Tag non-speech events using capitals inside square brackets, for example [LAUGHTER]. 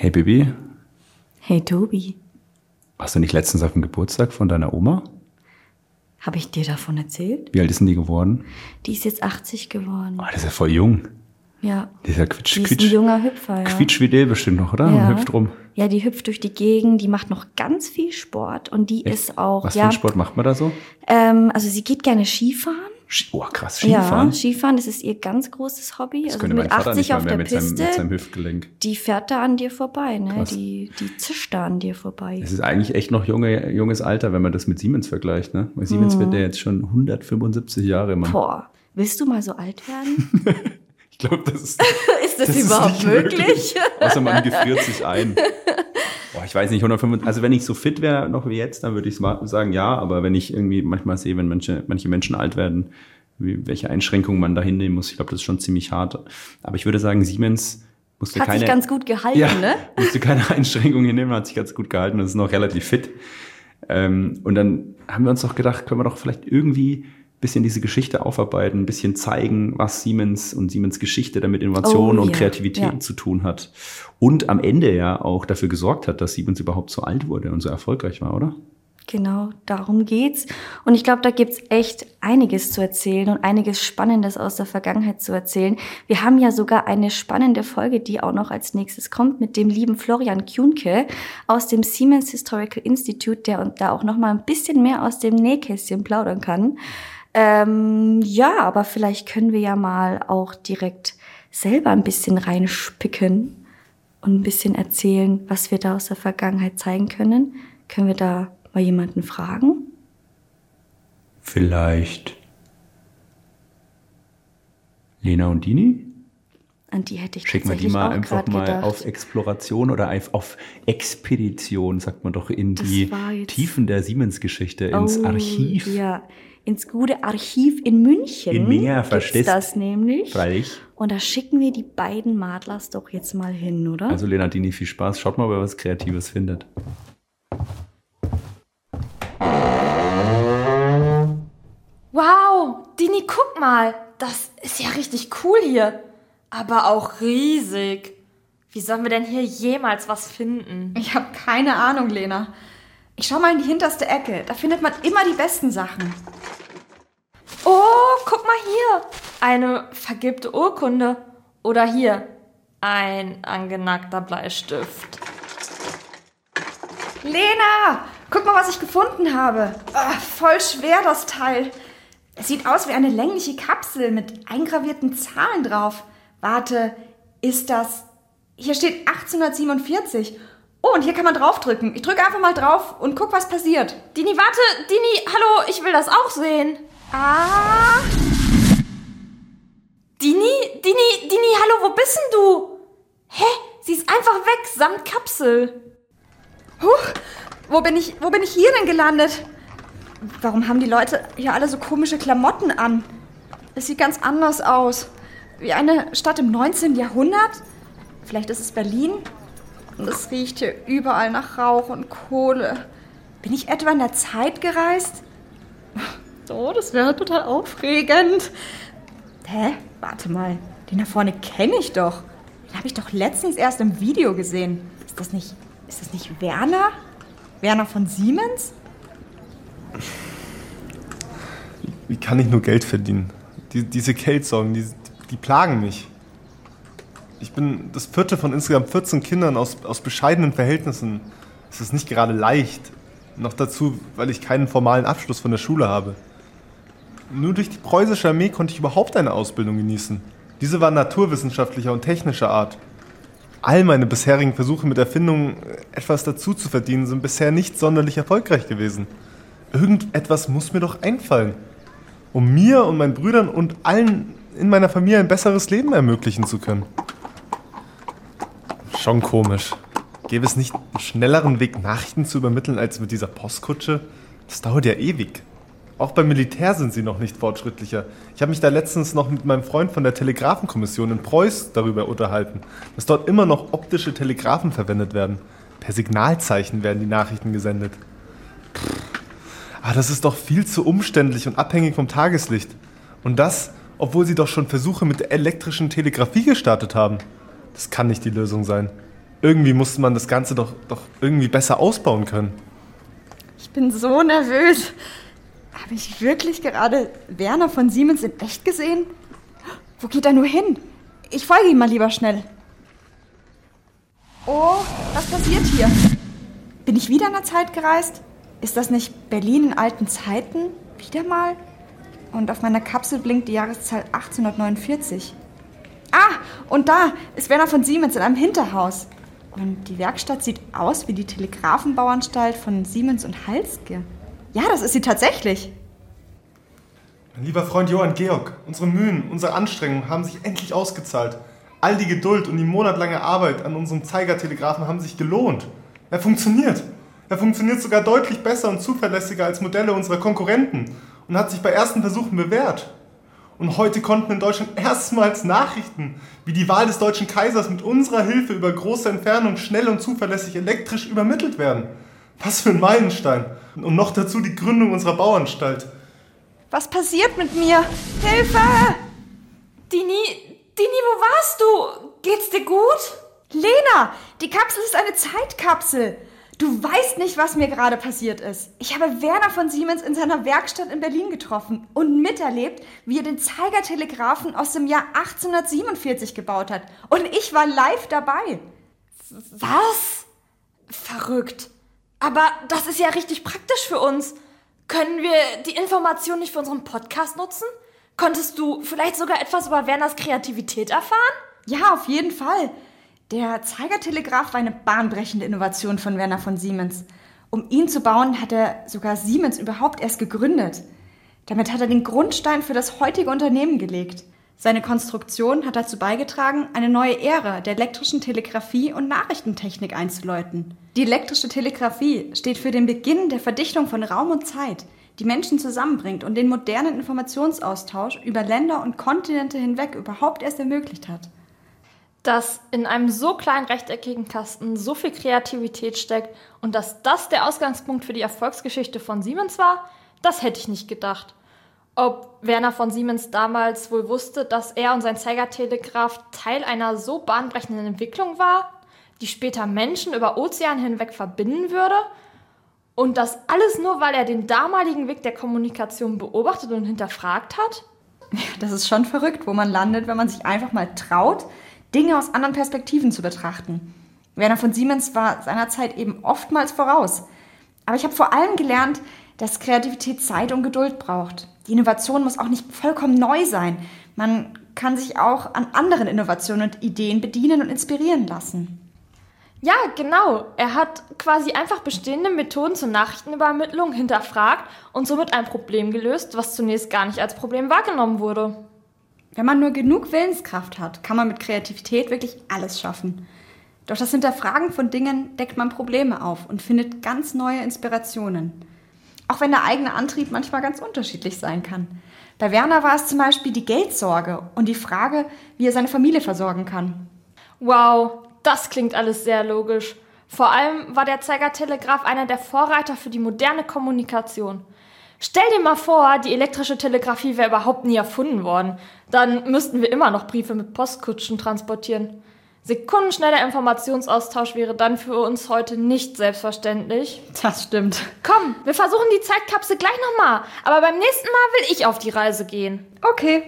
Hey Bibi, Hey Tobi, warst du nicht letztens auf dem Geburtstag von deiner Oma? habe ich dir davon erzählt? Wie alt ist denn die geworden? Die ist jetzt 80 geworden. Oh, das ist ja voll jung. Ja. Dieser Quitsch, Die ist Quitsch, ein junger Hüpfer, ja. Quietschfidel bestimmt noch, oder? ja. Und hüpft rum. Ja, die hüpft durch die Gegend, die macht noch ganz viel Sport und die ist auch, Was für ja, einen Sport macht man da so? Ähm, also sie geht gerne Skifahren. Oh, krass, Skifahren. Ja, Skifahren, das ist ihr ganz großes Hobby. das also könnte mein mit Vater 80 nicht mal auf mehr der mit seinem, Piste, mit seinem Hüftgelenk. die fährt da an dir vorbei, ne? Krass. Die, die zischt da an dir vorbei. Es ist eigentlich echt noch junge, junges Alter, wenn man das mit Siemens vergleicht. Ne? Weil Siemens wird ja jetzt schon 175 Jahre, Mann. Mhm. Boah, willst du mal so alt werden? [LAUGHS] Ich glaube, das ist, [LAUGHS] ist das, das ist überhaupt nicht möglich? Außer man gefriert sich ein. [LAUGHS] Boah, ich weiß nicht, 125, also wenn ich so fit wäre noch wie jetzt, dann würde ich sagen ja, aber wenn ich irgendwie manchmal sehe, wenn manche, manche Menschen alt werden, wie, welche Einschränkungen man da hinnehmen muss, ich glaube, das ist schon ziemlich hart. Aber ich würde sagen, Siemens musste Hat keine, sich ganz gut gehalten, ja, ne? [LAUGHS] musste keine Einschränkungen hinnehmen, hat sich ganz gut gehalten und ist noch relativ fit. Ähm, und dann haben wir uns doch gedacht, können wir doch vielleicht irgendwie bisschen diese Geschichte aufarbeiten, ein bisschen zeigen, was Siemens und Siemens Geschichte damit Innovation Oh, und ja, Kreativität ja. zu tun hat. Und am Ende ja auch dafür gesorgt hat, dass Siemens überhaupt so alt wurde und so erfolgreich war, oder? Genau, darum geht's. Und ich glaube, da gibt's echt einiges zu erzählen und einiges Spannendes aus der Vergangenheit zu erzählen. Wir haben ja sogar eine spannende Folge, die auch noch als nächstes kommt, mit dem lieben Florian Kuhnke aus dem Siemens Historical Institute, der uns da auch noch mal ein bisschen mehr aus dem Nähkästchen plaudern kann. Ähm, ja, aber vielleicht können wir ja mal auch direkt selber ein bisschen reinspicken und ein bisschen erzählen, was wir da aus der Vergangenheit zeigen können. Können wir da mal jemanden fragen? Vielleicht Lena und Dini? An die hätte ich Schicken wir die mal einfach mal gedacht. auf Exploration oder auf- auf Expedition, sagt man doch, in Das die Tiefen der Siemens-Geschichte, ins Oh, Archiv. Ja, ins gute Archiv in München. In gibt's verstehst? das nämlich. Freilich. Und da schicken wir die beiden Madlers doch jetzt mal hin, oder? Also Lena Dini, viel Spaß. Schaut mal, ob ihr was Kreatives findet. Wow, Dini, guck mal. Das ist ja richtig cool hier. Aber auch riesig. Wie sollen wir denn hier jemals was finden? Ich habe keine Ahnung, Lena. Ich schau mal in die hinterste Ecke. Da findet man immer die besten Sachen. Oh, guck mal hier. Eine vergilbte Urkunde. Oder hier. Ein angenackter Bleistift. Lena, guck mal, was ich gefunden habe. Ah, voll schwer das Teil. Es sieht aus wie eine längliche Kapsel mit eingravierten Zahlen drauf. Warte, ist das... Hier steht 1847. Oh, und hier kann man draufdrücken. Ich drücke einfach mal drauf und guck, was passiert. Dini, warte. Dini, hallo, ich will das auch sehen. Ah, Dini, Dini, Dini, hallo, wo bist denn du? Hä? Sie ist einfach weg, samt Kapsel. huch, wo bin ich, wo bin ich hier denn gelandet? Warum haben die Leute hier alle so komische Klamotten an? Es sieht ganz anders aus. Wie eine Stadt im 19. Jahrhundert? Vielleicht ist es Berlin? Und es riecht hier überall nach Rauch und Kohle. Bin ich etwa in der Zeit gereist? Oh, das wäre total aufregend. Hä? Warte mal. Den da vorne kenne ich doch. Den habe ich doch letztens erst im Video gesehen. Ist das nicht. Ist das nicht Werner? Werner von Siemens? Wie kann ich nur Geld verdienen? Die, diese Geldsorgen, die, die plagen mich. Ich bin das vierte von insgesamt 14 Kindern aus, aus bescheidenen Verhältnissen. Es ist nicht gerade leicht. Noch dazu, weil ich keinen formalen Abschluss von der Schule habe. Nur durch die preußische Armee konnte ich überhaupt eine Ausbildung genießen. Diese war naturwissenschaftlicher und technischer Art. All meine bisherigen Versuche mit Erfindungen etwas dazu zu verdienen sind bisher nicht sonderlich erfolgreich gewesen. Irgendetwas muss mir doch einfallen, um mir und meinen Brüdern und allen in meiner Familie ein besseres Leben ermöglichen zu können. Schon komisch. Gäbe es nicht einen schnelleren Weg, Nachrichten zu übermitteln, als mit dieser Postkutsche? Das dauert ja ewig. Auch beim Militär sind sie noch nicht fortschrittlicher. Ich habe mich da letztens noch mit meinem Freund von der Telegrafenkommission in Preuß darüber unterhalten, dass dort immer noch optische Telegraphen verwendet werden. Per Signalzeichen werden die Nachrichten gesendet. Pff. Aber das ist doch viel zu umständlich und abhängig vom Tageslicht. Und das, obwohl sie doch schon Versuche mit der elektrischen Telegrafie gestartet haben. Das kann nicht die Lösung sein. Irgendwie musste man das Ganze doch, doch irgendwie besser ausbauen können. Ich bin so nervös. Habe ich wirklich gerade Werner von Siemens in echt gesehen? Wo geht er nur hin? Ich folge ihm mal lieber schnell. Oh, was passiert hier? Bin ich wieder in der Zeit gereist? Ist das nicht Berlin in alten Zeiten? Wieder mal? Und auf meiner Kapsel blinkt die Jahreszahl 1849. Ah, und da ist Werner von Siemens in einem Hinterhaus. Und die Werkstatt sieht aus wie die Telegrafenbauanstalt von Siemens und Halske. Ja, das ist sie tatsächlich. Mein lieber Freund Johann Georg, unsere Mühen, unsere Anstrengungen haben sich endlich ausgezahlt. All die Geduld und die monatelange Arbeit an unserem Zeigertelegraphen haben sich gelohnt. Er funktioniert. Er funktioniert sogar deutlich besser und zuverlässiger als Modelle unserer Konkurrenten und hat sich bei ersten Versuchen bewährt. Und heute konnten in Deutschland erstmals Nachrichten wie die Wahl des deutschen Kaisers mit unserer Hilfe über große Entfernung schnell und zuverlässig elektrisch übermittelt werden. Was für ein Meilenstein. Und noch dazu die Gründung unserer Bauanstalt. Was passiert mit mir? Hilfe! Dini, Dini, wo warst du? Geht's dir gut? Lena, die Kapsel ist eine Zeitkapsel. Du weißt nicht, was mir gerade passiert ist. Ich habe Werner von Siemens in seiner Werkstatt in Berlin getroffen und miterlebt, wie er den Zeigertelegraphen aus dem Jahr 1847 gebaut hat. Und ich war live dabei. Was? Verrückt. Aber das ist ja richtig praktisch für uns. Können wir die Information nicht für unseren Podcast nutzen? Konntest du vielleicht sogar etwas über Werners Kreativität erfahren? Ja, auf jeden Fall. Der Zeigertelegraph war eine bahnbrechende Innovation von Werner von Siemens. Um ihn zu bauen, hat er sogar Siemens überhaupt erst gegründet. Damit hat er den Grundstein für das heutige Unternehmen gelegt. Seine Konstruktion hat dazu beigetragen, eine neue Ära der elektrischen Telegrafie und Nachrichtentechnik einzuläuten. Die elektrische Telegrafie steht für den Beginn der Verdichtung von Raum und Zeit, die Menschen zusammenbringt und den modernen Informationsaustausch über Länder und Kontinente hinweg überhaupt erst ermöglicht hat. Dass in einem so kleinen rechteckigen Kasten so viel Kreativität steckt und dass das der Ausgangspunkt für die Erfolgsgeschichte von Siemens war, das hätte ich nicht gedacht. Ob Werner von Siemens damals wohl wusste, dass er und sein Zeigertelegraph Teil einer so bahnbrechenden Entwicklung war, die später Menschen über Ozean hinweg verbinden würde? Und das alles nur, weil er den damaligen Weg der Kommunikation beobachtet und hinterfragt hat? Das ist schon verrückt, wo man landet, wenn man sich einfach mal traut, Dinge aus anderen Perspektiven zu betrachten. Werner von Siemens war seinerzeit eben oftmals voraus. Aber ich habe vor allem gelernt, dass Kreativität Zeit und Geduld braucht. Die Innovation muss auch nicht vollkommen neu sein. Man kann sich auch an anderen Innovationen und Ideen bedienen und inspirieren lassen. Ja, genau. Er hat quasi einfach bestehende Methoden zur Nachrichtenübermittlung hinterfragt und somit ein Problem gelöst, was zunächst gar nicht als Problem wahrgenommen wurde. Wenn man nur genug Willenskraft hat, kann man mit Kreativität wirklich alles schaffen. Durch das Hinterfragen von Dingen deckt man Probleme auf und findet ganz neue Inspirationen. Auch wenn der eigene Antrieb manchmal ganz unterschiedlich sein kann. Bei Werner war es zum Beispiel die Geldsorge und die Frage, wie er seine Familie versorgen kann. Wow, das klingt alles sehr logisch. Vor allem war der Zeigertelegraph einer der Vorreiter für die moderne Kommunikation. Stell dir mal vor, die elektrische Telegrafie wäre überhaupt nie erfunden worden. Dann müssten wir immer noch Briefe mit Postkutschen transportieren. Sekundenschneller Informationsaustausch wäre dann für uns heute nicht selbstverständlich. Das stimmt. Komm, wir versuchen die Zeitkapsel gleich nochmal. Aber beim nächsten Mal will ich auf die Reise gehen. Okay.